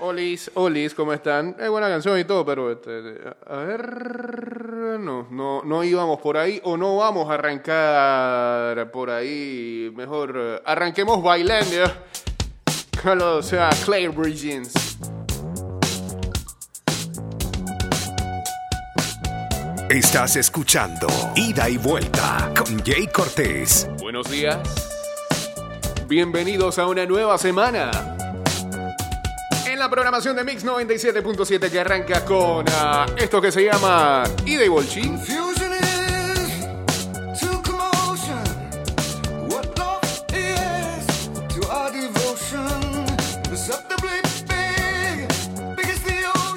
Olis, Olis, ¿cómo están? Es buena canción y todo, pero este, a ver, no, no, no íbamos por ahí o no vamos a arrancar por ahí. Mejor eh, arranquemos bailando. O sea, Clay Bridges. Estás escuchando Ida y Vuelta con Jay Cortés. Buenos días. Bienvenidos a una nueva semana. La programación de Mix 97.7 que arranca con ah, esto que se llama Ida y ocean.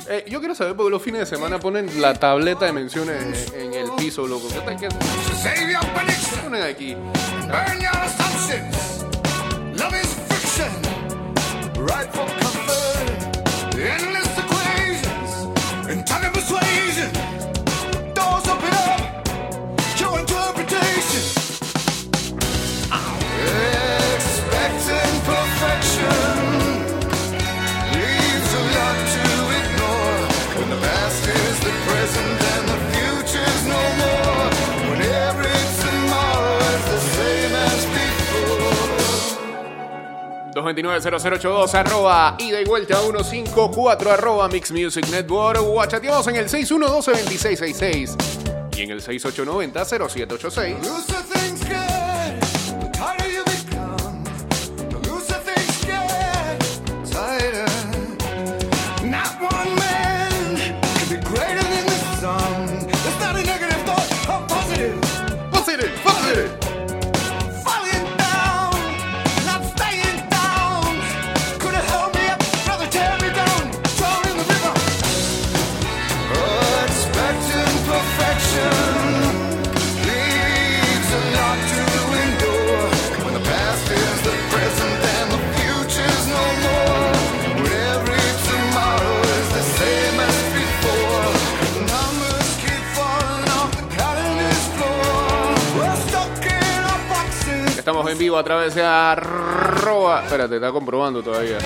Eh, yo quiero saber por qué los fines de semana ponen la tableta de menciones en el piso, loco. ¿Qué tal que ponen aquí? burn your assumptions. Love is friction, right for. Endless equations, and time and 990082 arroba ida y vuelta 154 arroba Mix Music Network o achateamos en el 6112 2666 y en el 6890 0786. Estamos en vivo a través de arroba espérate, está comprobando todavía.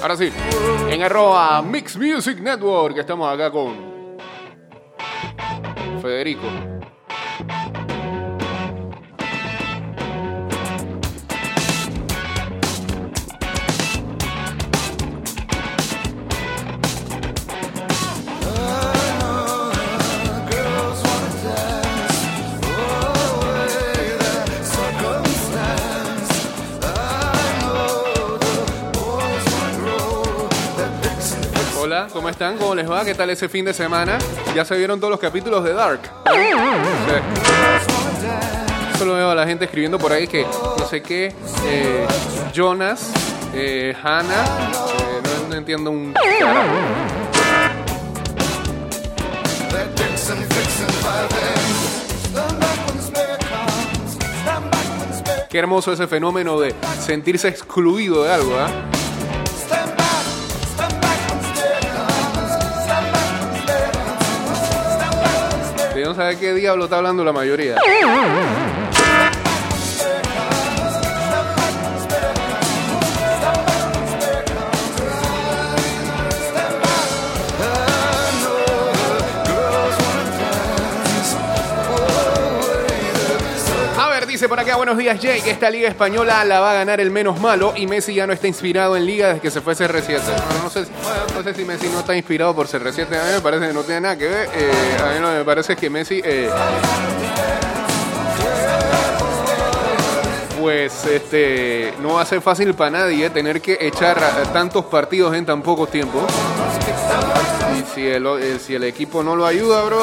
Ahora sí, en arroba Mix Music Network estamos acá con Federico Hola, ¿cómo están? ¿Cómo les va? ¿Qué tal ese fin de semana? ¿Ya se vieron todos los capítulos de Dark? Solo veo a la gente escribiendo por ahí que no sé qué, eh, Jonas, eh, Hannah, eh, no, entiendo un Qué hermoso ese fenómeno de sentirse excluido de algo, ¿ah? Stand no saber qué diablo está hablando la mayoría. Dice por acá, buenos días Jay, que esta liga española la va a ganar el menos malo y Messi ya no está inspirado en liga desde que se fue CR7. No, sé, si- no sé si Messi no está inspirado por CR7, a mí me parece que no tiene nada que ver. Eh, a mí lo que me parece es que Messi... eh, pues este no va a ser fácil para nadie tener que echar tantos partidos en tan poco tiempo. Y si el, eh, si el equipo no lo ayuda, bro.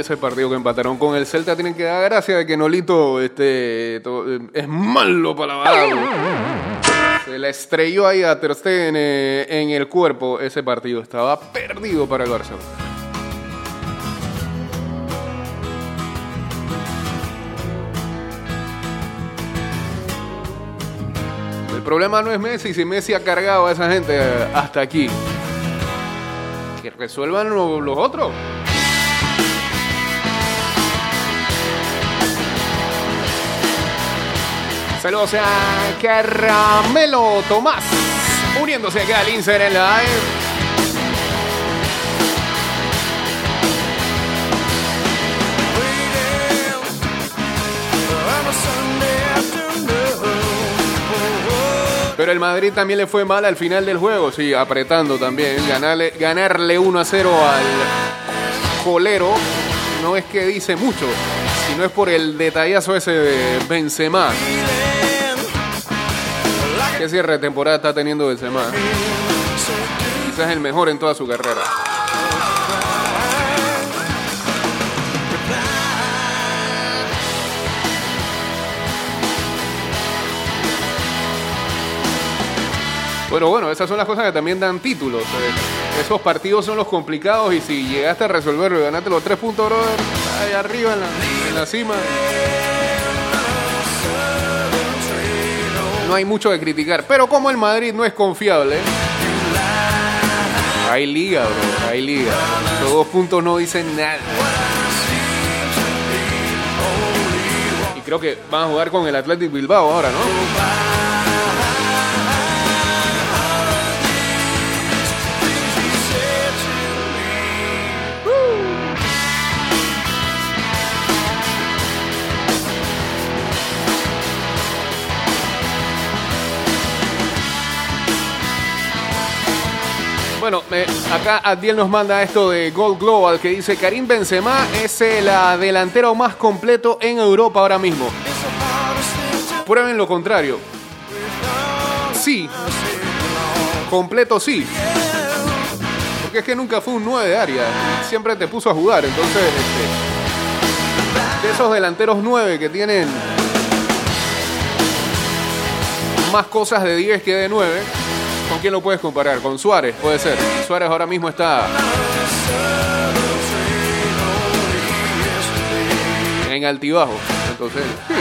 Ese partido que empataron con el Celta tienen que dar gracias de que Nolito este, es malo para la. Se le estrelló ahí a Ter eh, en el cuerpo ese partido. Estaba perdido para el Barcelona. El problema no es Messi, si Messi ha cargado a esa gente eh, hasta aquí. Qué resuelvan lo- los otros. Saludos a Caramelo Tomás, uniéndose acá al Instagram Live. Pero el Madrid también le fue mal al final del juego, sí, apretando también. Ganarle, ganarle 1 a 0 al colero no es que dice mucho, sino es por el detallazo ese de Benzema. ¿Qué cierre de temporada está teniendo Benzema? Quizás el mejor en toda su carrera. Bueno, bueno, esas son las cosas que también dan títulos. eh. Esos partidos son los complicados y si llegaste a resolverlo y ganaste los tres puntos, brother, ahí arriba en la, en la cima. No hay mucho que criticar. Pero como el Madrid no es confiable, hay liga, bro, hay liga. Los dos puntos no dicen nada. Y creo que van a jugar con el Athletic Bilbao ahora, ¿no? Bueno, eh, acá Adiel nos manda esto de Gold Global que dice Karim Benzema es el delantero más completo en Europa ahora mismo. Prueben lo contrario. Sí. Completo sí. Porque es que nunca fue un 9 de área. Siempre te puso a jugar. Entonces, este, de esos delanteros 9 que tienen más cosas de 10 que de 9, ¿con quién lo puedes comparar? Con Suárez, puede ser. Suárez ahora mismo está en altibajo. Entonces, sí.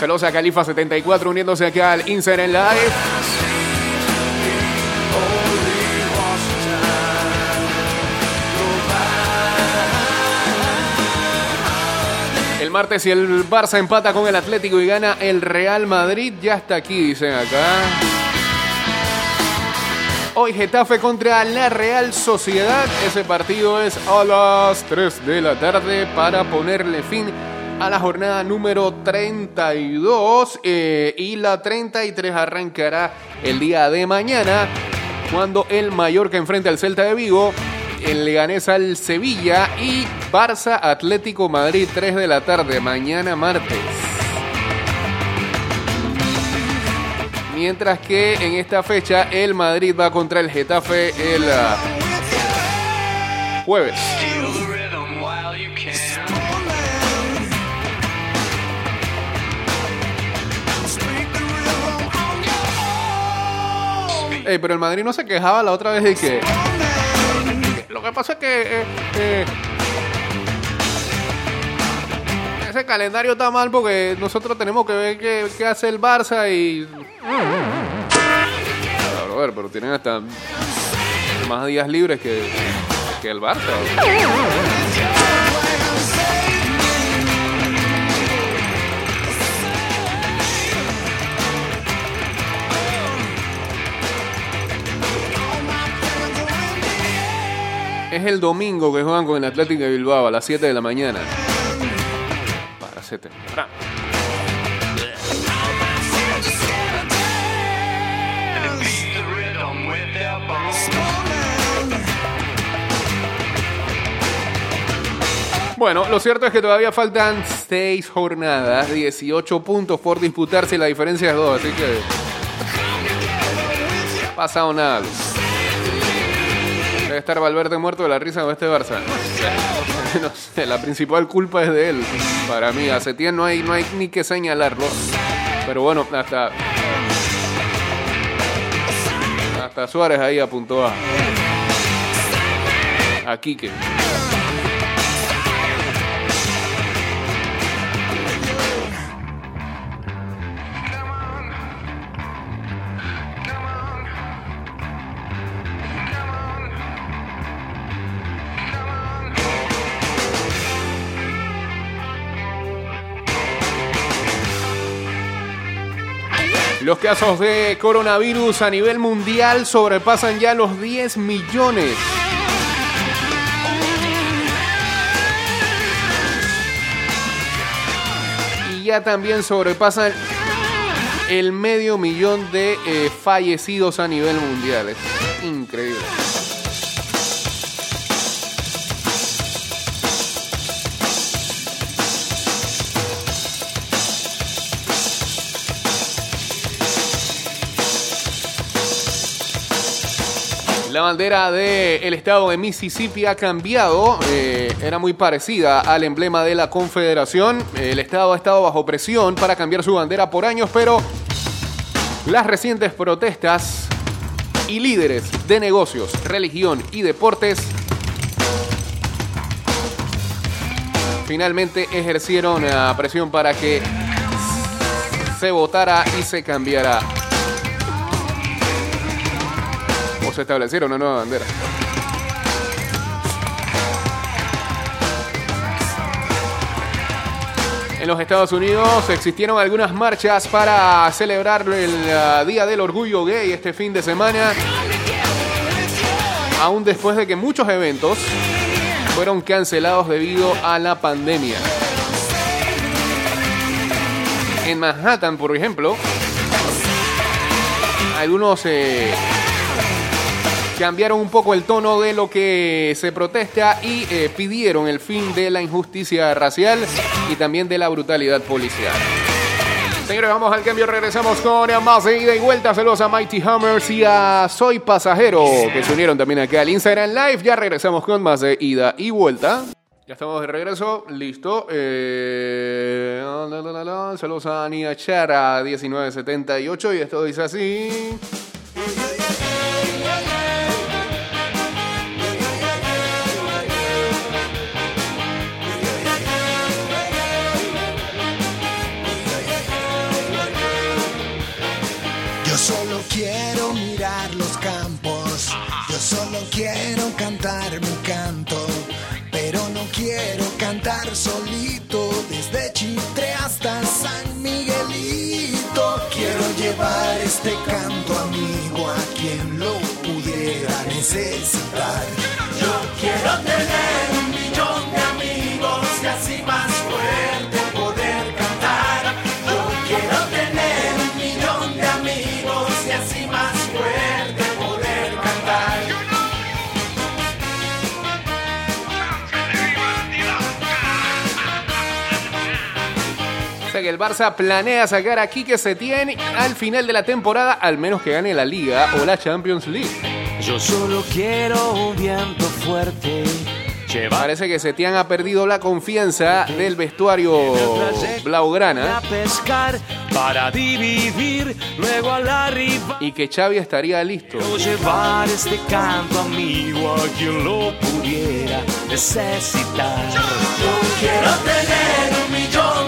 Saludos a Califa74 uniéndose acá al Instagram Live. El martes si el Barça empata con el Atlético y gana el Real Madrid, ya está aquí, dicen acá. Hoy Getafe contra la Real Sociedad. Ese partido es a las 3 de la tarde para ponerle fin a la jornada número 32. eh, y la 33 arrancará el día de mañana cuando el Mallorca enfrenta al Celta de Vigo. El Leganés al Sevilla y Barça Atlético Madrid 3 de la tarde mañana martes. Mientras que en esta fecha el Madrid va contra el Getafe el ah, jueves. Ey, pero el Madrid no se quejaba la otra vez de que Lo que pasa es que. eh, eh, ese calendario está mal porque nosotros tenemos que ver qué, qué hace el Barça y. Claro, a ver, pero tienen hasta más días libres que, que el Barça. Es el domingo que juegan con el Atlético de Bilbao a las 7 de la mañana. Para 7. Beat the rhythm with their bones. Bueno, lo cierto es que todavía faltan 6 jornadas, 18 puntos por disputarse, la diferencia es 2, así que. Pasado nada. Debe estar Valverde muerto de la risa con este Barça. No sé, la principal culpa es de él. Para mí, a Setién no hay, no hay ni que señalarlo. Pero bueno, hasta. Hasta Suárez ahí apuntó a. A Quique. Los casos de coronavirus a nivel mundial sobrepasan ya los 10 millones. Y ya también sobrepasan el medio millón de eh, fallecidos a nivel mundial. Es increíble. La bandera del estado de Mississippi ha cambiado, eh, era muy parecida al emblema de la Confederación. El estado ha estado bajo presión para cambiar su bandera por años, pero las recientes protestas y líderes de negocios, religión y deportes finalmente ejercieron la presión para que se votara y se cambiara se estableciera una nueva bandera. En los Estados Unidos existieron algunas marchas para celebrar el uh, Día del Orgullo Gay este fin de semana, aún después de que muchos eventos fueron cancelados debido a la pandemia. En Manhattan, por ejemplo, algunos eh, cambiaron un poco el tono de lo que se protesta y eh, pidieron el fin de la injusticia racial y también de la brutalidad policial. Señores, vamos al cambio. Regresamos con más de ida y vuelta. Saludos a Mighty Hammers y a Soy Pasajero, que se unieron también aquí al Instagram Live. Ya regresamos con más de ida y vuelta. Ya estamos de regreso, listo. Eh. Saludos a Ania Chara 1978 y esto dice así. Solito desde Chitre hasta San Miguelito. Quiero llevar este canto amigo a quien lo pudiera necesitar. Yo quiero tener un millón el Barça planea sacar a Quique Setién al final de la temporada, al menos que gane la Liga o la Champions League. Yo solo quiero un viento fuerte. Parece que Setién ha perdido la confianza del vestuario blaugrana para dividir, luego a la y que Xavi estaría listo. Quiero llevar este canto amigo a quien lo pudiera necesitar. Quiero tener un millón.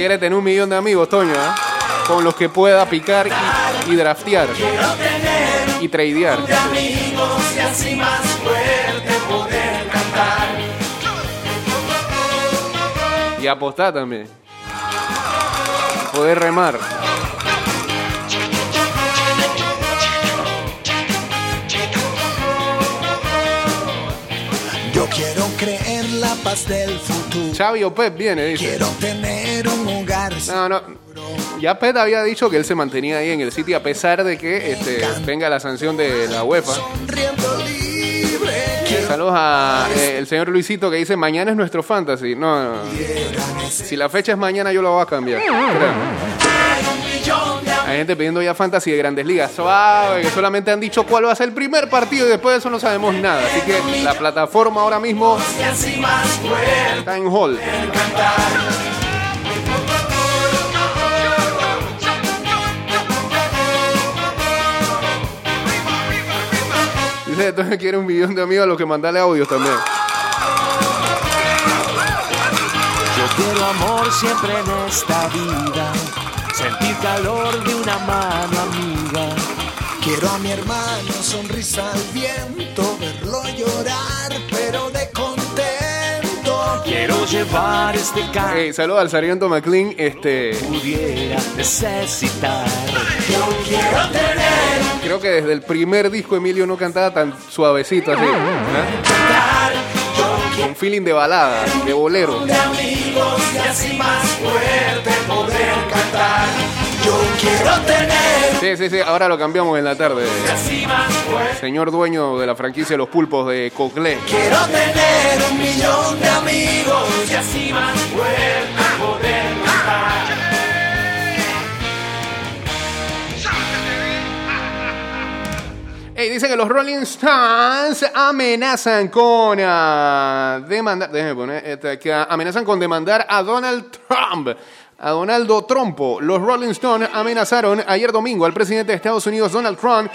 Quiere tener un millón de amigos, Toño, ¿eh? con los que pueda picar y, y draftear y tradear. y apostar también. Poder remar. Yo quiero creer la paz del futuro. Xavi Pep viene, dice. Quiero tener No, no. Ya Pep había dicho que él se mantenía ahí en el sitio a pesar de que este, venga la sanción de la UEFA. Saludos a eh, el señor Luisito que dice mañana es nuestro fantasy. No, no, no. Si la fecha es mañana yo lo voy a cambiar. Créanme. Hay gente pidiendo ya fantasy de grandes ligas. Suave, que solamente han dicho cuál va a ser el primer partido y después de eso no sabemos nada. Así que la plataforma ahora mismo está en hold. Entonces quiere un millón de amigos a los que mandarle audios también. Yo quiero amor siempre en esta vida. Sentir calor de una mano amiga. Quiero a mi hermano sonrisa al viento, verlo llorar, llevar este carro. Eh, saludos al sargento McLean. Este, Pudiera necesitar. creo que desde el primer disco Emilio no cantaba tan suavecito así. ¿ah? Con feeling de balada, de bolero. Sí, sí, sí, ahora lo cambiamos en la tarde. Señor dueño de la franquicia de los pulpos de Coclé. Quiero tener un millón de amigos Y así más poder cantar. Ey, dice que los Rolling Stones amenazan con ah, demandar. Déjeme poner esta que amenazan con demandar a Donald Trump. A Donaldo Trumpo. Los Rolling Stones amenazaron ayer domingo al presidente de Estados Unidos, Donald Trump,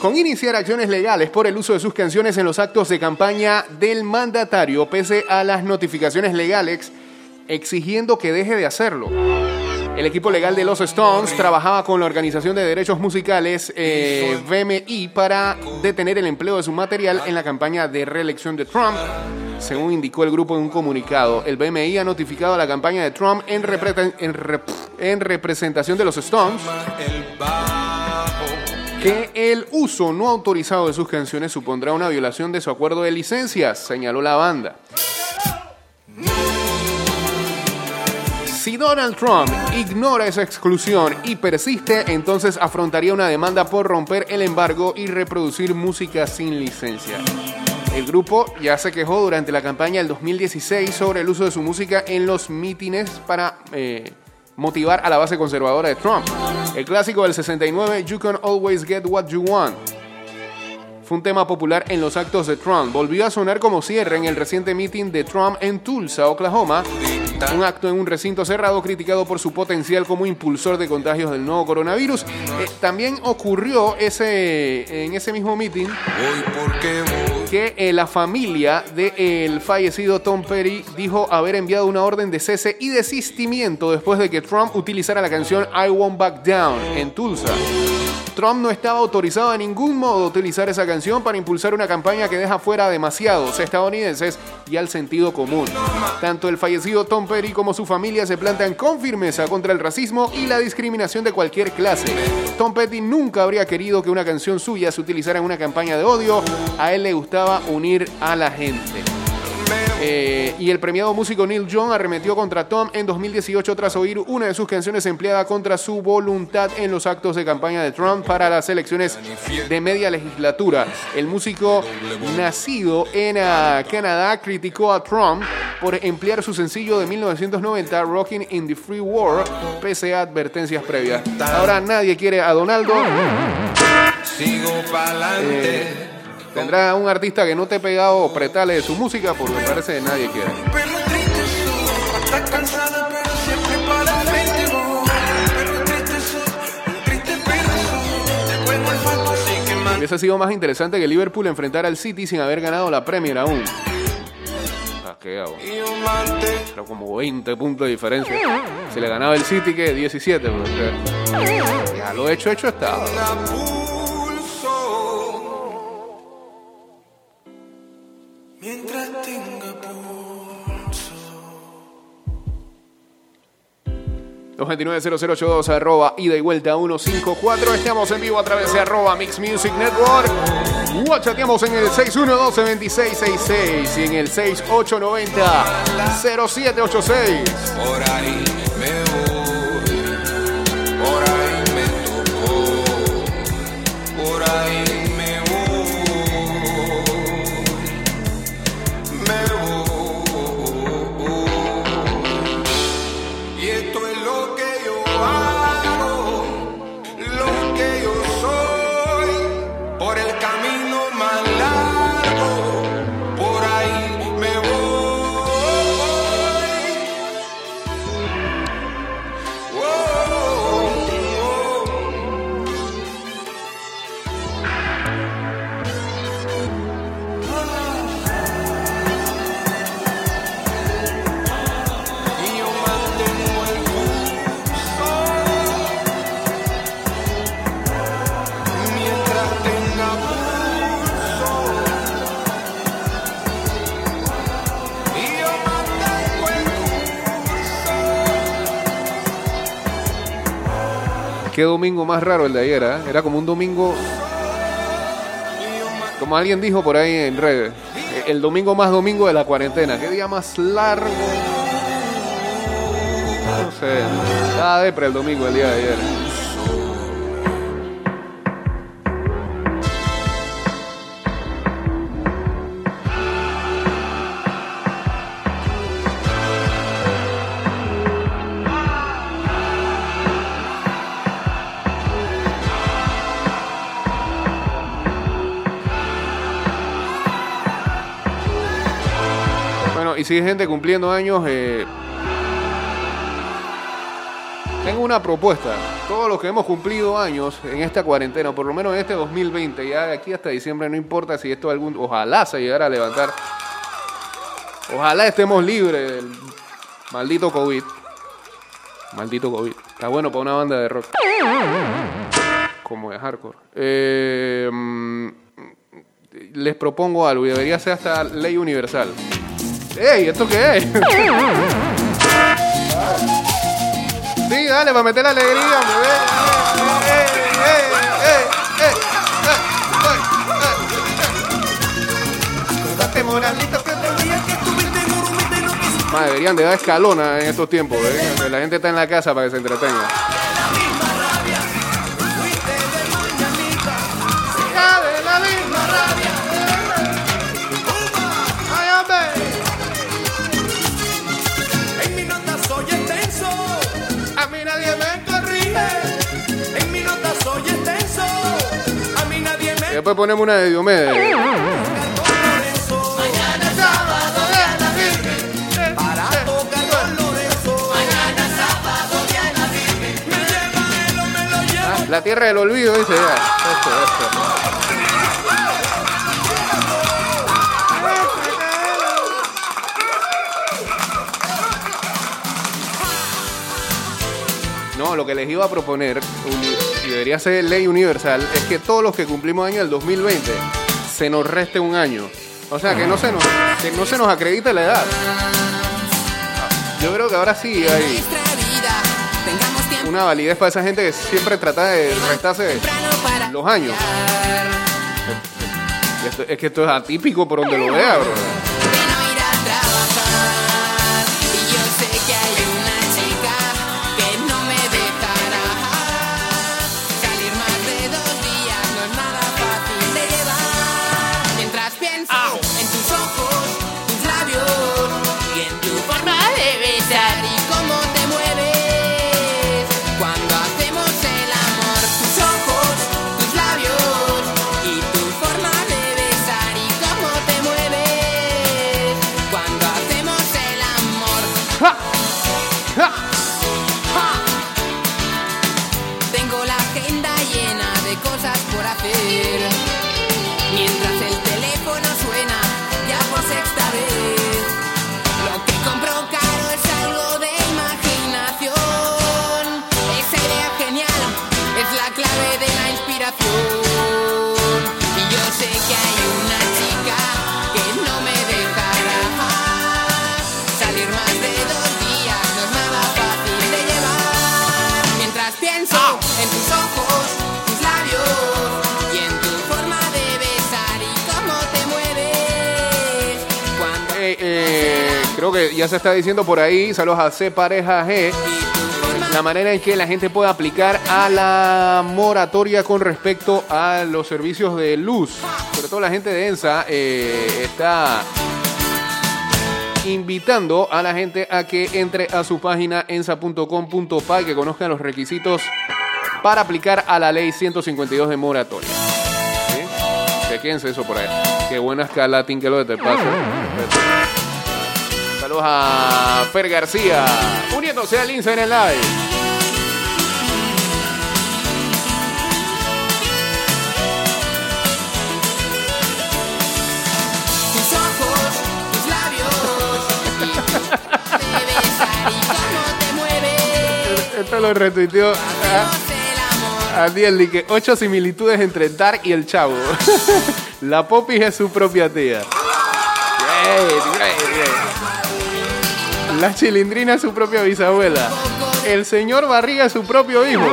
con iniciar acciones legales por el uso de sus canciones en los actos de campaña del mandatario, pese a las notificaciones legales exigiendo que deje de hacerlo. El equipo legal de los Stones trabajaba con la Organización de Derechos Musicales eh, BMI para detener el empleo de su material en la campaña de reelección de Trump. Según indicó el grupo en un comunicado, el BMI ha notificado a la campaña de Trump en, en representación de los Stones que el uso no autorizado de sus canciones supondrá una violación de su acuerdo de licencias, señaló la banda. Si Donald Trump ignora esa exclusión y persiste, entonces afrontaría una demanda por romper el embargo y reproducir música sin licencia. El grupo ya se quejó durante la campaña del 2016 sobre el uso de su música en los mítines para eh, motivar a la base conservadora de Trump. El clásico del 69, You Can Always Get What You Want, fue un tema popular en los actos de Trump. Volvió a sonar como cierre en el reciente meeting de Trump en Tulsa, Oklahoma. Un acto en un recinto cerrado criticado por su potencial como impulsor de contagios del nuevo coronavirus. Eh, también ocurrió ese, en ese mismo meeting que eh, la familia del fallecido Tom Petty dijo haber enviado una orden de cese y desistimiento después de que Trump utilizara la canción I Won't Back Down en Tulsa. Trump no estaba autorizado de ningún modo a utilizar esa canción para impulsar una campaña que deja fuera a demasiados estadounidenses y al sentido común. Tanto el fallecido Tom Petty como su familia se plantan con firmeza contra el racismo y la discriminación de cualquier clase. Tom Petty nunca habría querido que una canción suya se utilizara en una campaña de odio. A él le gustaba unir a la gente. Eh, y el premiado músico Neil Young arremetió contra Tom en 2018 tras oír una de sus canciones empleada contra su voluntad en los actos de campaña de Trump para las elecciones de media legislatura. El músico nacido en ah, Canadá criticó a Trump por emplear su sencillo de 1990, Rocking in the Free World, pese a advertencias previas. Ahora nadie quiere a Donaldo. Sigo pa'lante. Tendrá un artista que no te ha pegado pretales de su música porque parece que nadie quiere. Hubiese sido más interesante que Liverpool enfrentara al City sin haber ganado la Premier aún. Ah, qué hago? Era como 20 puntos de diferencia. Si le ganaba el City, que 17. pues, ya lo hecho, hecho está. 229-0082 arroba ida y vuelta 154. Estamos en vivo a través de arroba Mix Music Network. Chateamos en el 612-2666 y en el 6890-0786. Por ahí domingo más raro el de ayer, ¿eh? Era como un domingo. Como alguien dijo por ahí en redes. eh, El domingo más domingo de la cuarentena. Qué día más largo. No sé. Estaba depre el domingo el día de ayer. Sigue gente cumpliendo años. eh, Tengo una propuesta. Todos los que hemos cumplido años en esta cuarentena, por lo menos en este 2020, ya de aquí hasta diciembre, no importa si esto algún. Ojalá se llegara a levantar. Ojalá estemos libres del maldito COVID. Maldito COVID. Está bueno para una banda de rock. Como de hardcore. Eh, mm, les propongo algo y debería ser hasta ley universal. ¡Ey! ¿Esto qué es? sí, dale, para meter la alegría, Madre, deberían de dar escalona en estos tiempos, ¿eh? La gente está en la casa para que se entretenga. Él o me lo llevo. Ah, La tierra del olvido, dice ya. No, lo que les iba a proponer, y debería ser ley universal, es que todos los que cumplimos año del 2020 se nos reste un año. O sea, que no se nos, no se nos acredite la edad. Yo creo que ahora sí hay una validez para esa gente que siempre trata de restarse los años. Es que esto es atípico por donde lo vea, bro. Ya se está diciendo por ahí, saludos a C Pareja G, la manera en que la gente puede aplicar a la moratoria con respecto a los servicios de luz. Sobre todo la gente de ENSA eh, está invitando a la gente a que entre a su página ensa.com.pa y que conozcan los requisitos para aplicar a la ley 152 de moratoria. ¿Sí? Chequense eso por ahí. Qué buena escala, que lo de te pasa. Saludos a Fer García, uniéndose al Instagram Live. y cómo te mueves Esto lo retuiteó el a Diel, que ocho similitudes entre Dark y el Chavo. La Popis es su propia tía. Great, great, great. La Chilindrina es su propia bisabuela. El señor Barriga es su propio hijo.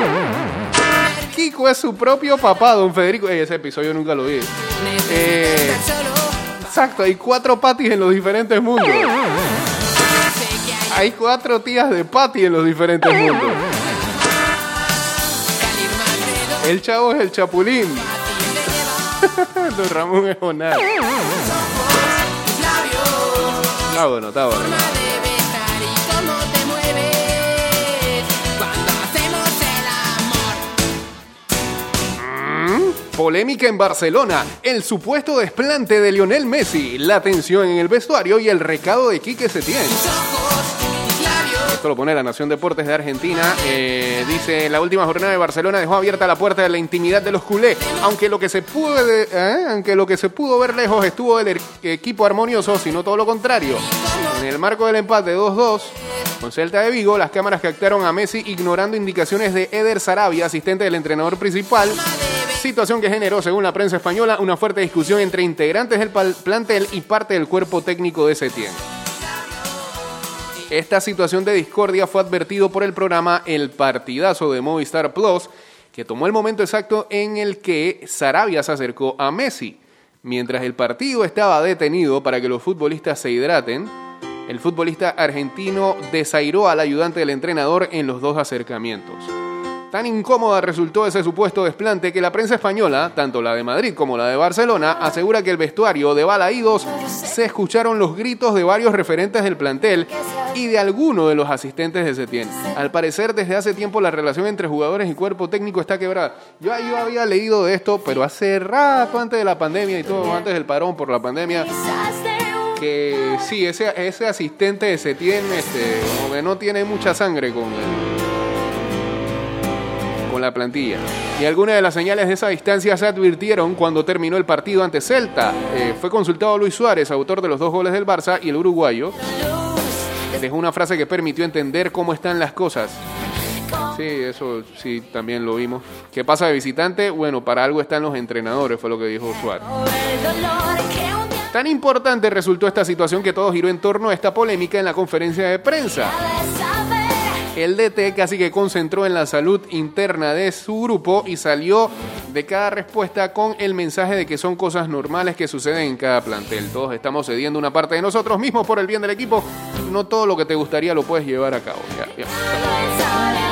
Kiko es su propio papá, don Federico. Ey, ese episodio nunca lo vi. Eh. Exacto, hay cuatro patis en los diferentes mundos. Hay cuatro tías de Patty en los diferentes mundos. El chavo es el chapulín. Don Ramón es labios. Está bueno, está bueno. Polémica en Barcelona. El supuesto desplante de Lionel Messi. La tensión en el vestuario y el recado de Quique Setién. Esto lo pone la Nación Deportes de Argentina. Eh, dice, la última jornada de Barcelona dejó abierta la puerta de la intimidad de los culés. Aunque lo que se pudo, eh, aunque lo que se pudo ver lejos estuvo del er- equipo armonioso, sino todo lo contrario. En el marco del empate 2-2 con Celta de Vigo, las cámaras captaron a Messi ignorando indicaciones de Eder Sarabia, asistente del entrenador principal. Situación que generó, según la prensa española, una fuerte discusión entre integrantes del plantel y parte del cuerpo técnico de Setién. Esta situación de discordia fue advertido por el programa El Partidazo de Movistar Plus, que tomó el momento exacto en el que Sarabia se acercó a Messi. Mientras el partido estaba detenido para que los futbolistas se hidraten, el futbolista argentino desairó al ayudante del entrenador en los dos acercamientos. Tan incómoda resultó ese supuesto desplante que la prensa española, tanto la de Madrid como la de Barcelona, asegura que el vestuario de Balaídos se escucharon los gritos de varios referentes del plantel y de alguno de los asistentes de Setién. Al parecer, desde hace tiempo la relación entre jugadores y cuerpo técnico está quebrada. Yo, yo había leído de esto, pero hace rato antes de la pandemia y todo, antes del parón por la pandemia, que sí, ese, ese asistente de Setién este, como no tiene mucha sangre con el- la plantilla. Y algunas de las señales de esa distancia se advirtieron cuando terminó el partido ante Celta. Eh, fue consultado Luis Suárez, autor de los dos goles del Barça, y el uruguayo dejó una frase que permitió entender cómo están las cosas. Sí, eso sí, también lo vimos. ¿Qué pasa de visitante? Bueno, para algo están los entrenadores, fue lo que dijo Suárez. Tan importante resultó esta situación que todo giró en torno a esta polémica en la conferencia de prensa. El DT casi que concentró en la salud interna de su grupo y salió de cada respuesta con el mensaje de que son cosas normales que suceden en cada plantel. Todos estamos cediendo una parte de nosotros mismos por el bien del equipo. No todo lo que te gustaría lo puedes llevar a cabo. Ya, ya.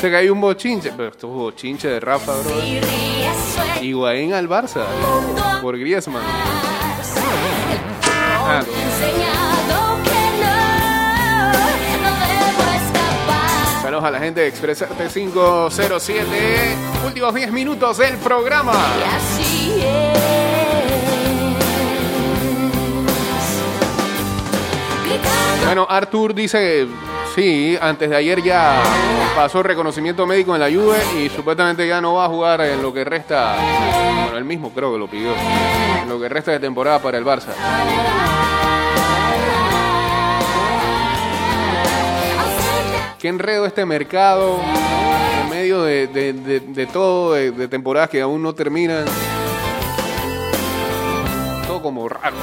¿Ah? Se cayó un bochinche. Pero esto es bochinche de Rafa, bro. Higuaín al Barça. Por Griezmann. Ah, que. Saludos a la gente de Expresarte 507. Últimos 10 minutos del programa. Bueno, Artur dice que sí, antes de ayer ya pasó reconocimiento médico en la Juve y supuestamente ya no va a jugar en lo que resta, bueno, él mismo creo que lo pidió, en lo que resta de temporada para el Barça. Qué enredo este mercado, en medio de, todo, de temporadas que aún no terminan. Todo como raro.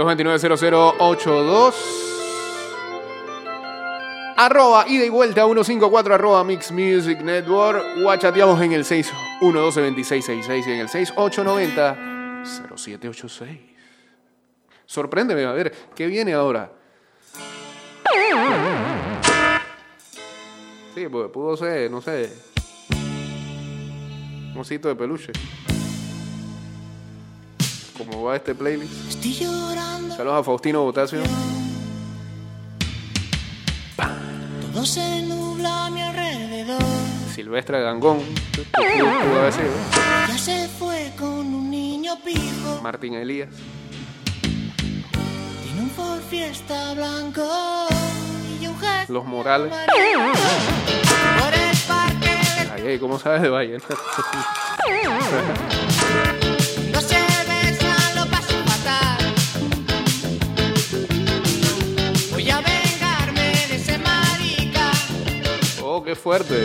229-0082. Arroba ida y vuelta 154 arroba Mix Music Network. O chateamos en el 612-2666 y en el 6890-0786. Sorpréndeme, a ver, ¿qué viene ahora? Sí, pues pudo ser, no sé. Un osito de peluche. ¿Cómo va este playlist? Estoy llorando, Saludos a Faustino Botasio. todo se nubla a mi alrededor. Silvestre Gangón. Ya se fue con un niño pijo. Martín Elías. Tiene un Ford Fiesta blanco y un Los Morales. Por el parque Ay, ay, ¿cómo sabes de Valle? qué fuerte.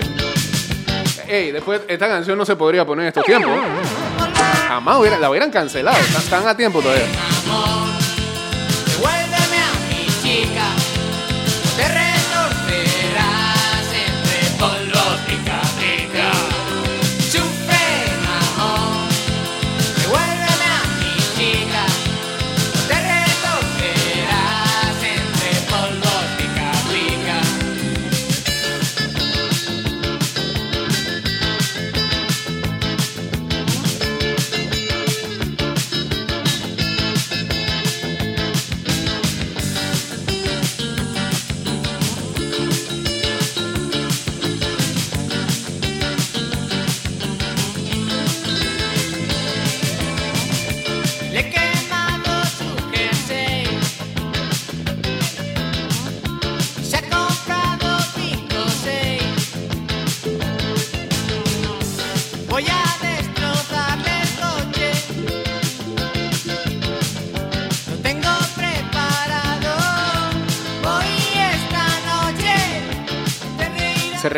Ey, después esta canción no se podría poner en estos tiempos. Jamás la hubieran cancelado. Están a tiempo todavía.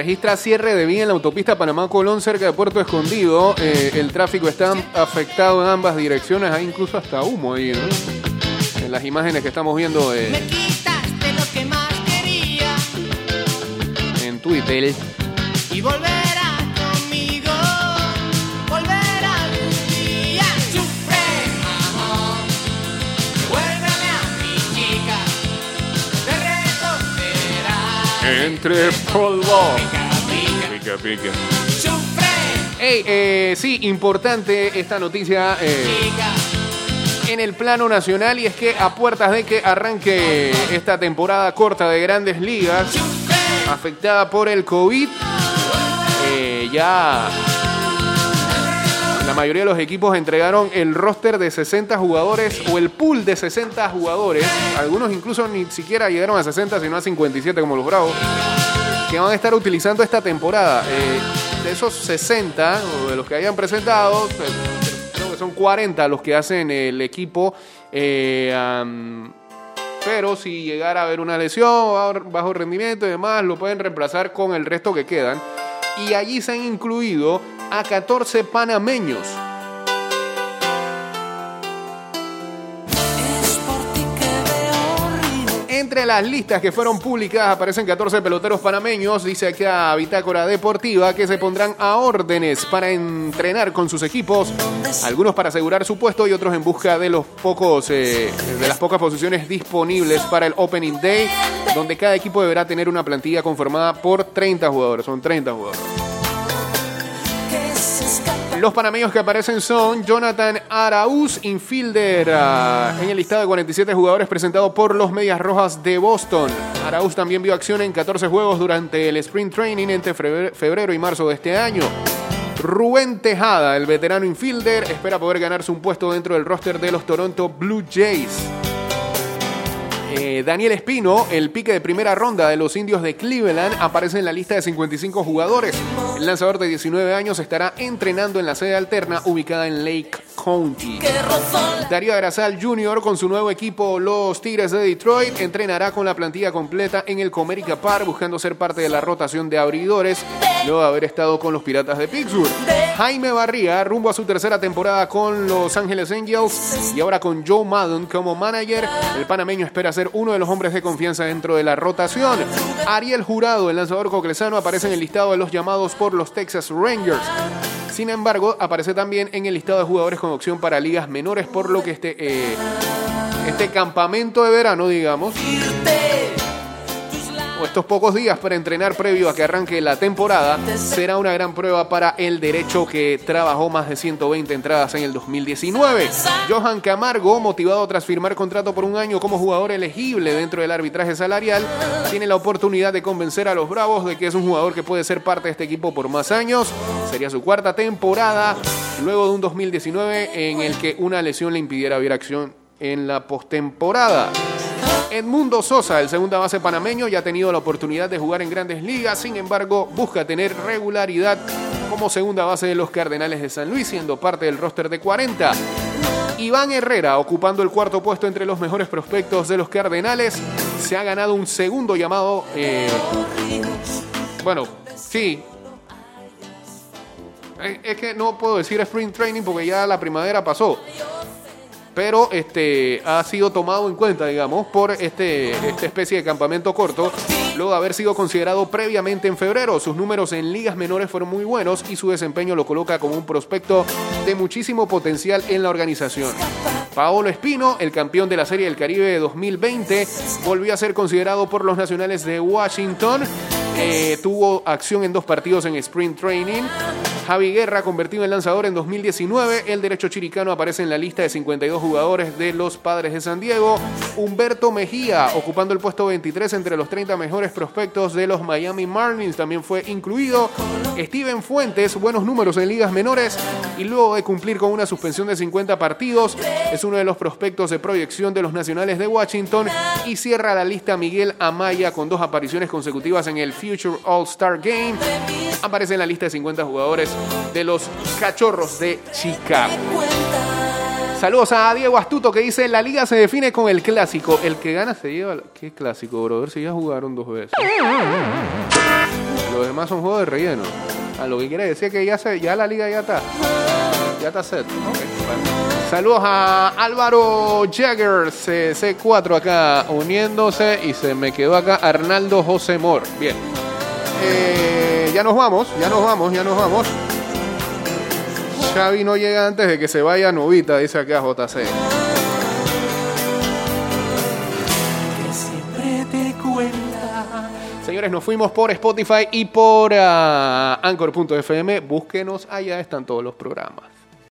Registra cierre de vía en la autopista Panamá-Colón cerca de Puerto Escondido. Eh, el tráfico está afectado en ambas direcciones. Hay incluso hasta humo ahí, ¿no? En las imágenes que estamos viendo eh, Me quitaste lo que más quería. en Twitter. y volverá Entre polvo. Pica, pica. Pica, pica. Sufre, Ey, eh, sí, importante esta noticia eh, en el plano nacional y es que a puertas de que arranque esta temporada corta de grandes ligas afectada por el COVID, eh, ya mayoría de los equipos entregaron el roster de 60 jugadores o el pool de 60 jugadores, algunos incluso ni siquiera llegaron a 60 sino a 57 como los Bravos, que van a estar utilizando esta temporada. Eh, de esos 60, o de los que hayan presentado, eh, creo que son 40 los que hacen el equipo. eh, pero si llegara a haber una lesión, bajo rendimiento y demás, lo pueden reemplazar con el resto que quedan. Y allí se han incluido a 14 panameños. Entre las listas que fueron publicadas aparecen 14 peloteros panameños, dice acá Bitácora Deportiva, que se pondrán a órdenes para entrenar con sus equipos, algunos para asegurar su puesto y otros en busca de los pocos eh, de las pocas posiciones disponibles para el Opening Day, donde cada equipo deberá tener una plantilla conformada por 30 jugadores, son 30 jugadores. Los panameños que aparecen son Jonathan Arauz, infielder, ah, en el listado de 47 jugadores presentado por los Medias Rojas de Boston. Arauz también vio acción en 14 juegos durante el Spring Training entre febre- febrero y marzo de este año. Rubén Tejada, el veterano infielder, espera poder ganarse un puesto dentro del roster de los Toronto Blue Jays. Eh, Daniel Espino, el pique de primera ronda de los indios de Cleveland, aparece en la lista de 55 jugadores. El lanzador de 19 años estará entrenando en la sede alterna ubicada en Lake County. Darío Agrazal Jr. con su nuevo equipo, los Tigres de Detroit, entrenará con la plantilla completa en el Comerica Park buscando ser parte de la rotación de abridores luego de haber estado con los Piratas de Pittsburgh. Jaime Barría rumbo a su tercera temporada con Los Ángeles Angels y ahora con Joe Madden como manager. El panameño espera ser uno de los hombres de confianza dentro de la rotación. Ariel Jurado, el lanzador coclesano, aparece en el listado de los llamados por los Texas Rangers. Sin embargo, aparece también en el listado de jugadores con opción para ligas menores, por lo que este, eh, este campamento de verano, digamos, estos pocos días para entrenar previo a que arranque la temporada, será una gran prueba para el derecho que trabajó más de 120 entradas en el 2019. Johan Camargo, motivado tras firmar contrato por un año como jugador elegible dentro del arbitraje salarial, tiene la oportunidad de convencer a los Bravos de que es un jugador que puede ser parte de este equipo por más años. Sería su cuarta temporada, luego de un 2019 en el que una lesión le impidiera ver acción en la postemporada. Edmundo Sosa, el segunda base panameño, ya ha tenido la oportunidad de jugar en grandes ligas, sin embargo, busca tener regularidad como segunda base de los Cardenales de San Luis, siendo parte del roster de 40. Iván Herrera, ocupando el cuarto puesto entre los mejores prospectos de los Cardenales, se ha ganado un segundo llamado. eh, bueno, sí. Es- Es que no puedo decir Spring Training porque ya la primavera pasó pero este ha sido tomado en cuenta, digamos, por este, esta especie de campamento corto, luego de haber sido considerado previamente en febrero. Sus números en ligas menores fueron muy buenos y su desempeño lo coloca como un prospecto de muchísimo potencial en la organización. Paolo Espino, el campeón de la Serie del Caribe de 2020, volvió a ser considerado por los nacionales de Washington. Eh, tuvo acción en dos partidos en Sprint Training. Javi Guerra, convertido en lanzador en 2019. El derecho chiricano aparece en la lista de 52 jugadores de los Padres de San Diego. Humberto Mejía, ocupando el puesto 23 entre los 30 mejores prospectos de los Miami Marlins, también fue incluido. Steven Fuentes, buenos números en ligas menores y luego de cumplir con una suspensión de 50 partidos, es uno de los prospectos de proyección de los Nacionales de Washington y cierra la lista Miguel Amaya con dos apariciones consecutivas en el Future All-Star Game. Aparece en la lista de 50 jugadores de los Cachorros de Chicago. Saludos a Diego Astuto que dice, la liga se define con el clásico. El que gana se lleva... ¿Qué clásico, brother? Si ya jugaron dos veces. Los demás son juegos de relleno. A lo que quiere decir que ya, se, ya la liga ya está. Ya está set. Saludos a Álvaro Jagger, C4 acá uniéndose y se me quedó acá Arnaldo José Mor. Bien. Eh, ya nos vamos, ya nos vamos, ya nos vamos. Xavi no llega antes de que se vaya Novita, dice acá JC. Señores, nos fuimos por Spotify y por ah, Anchor.fm. Búsquenos, allá están todos los programas.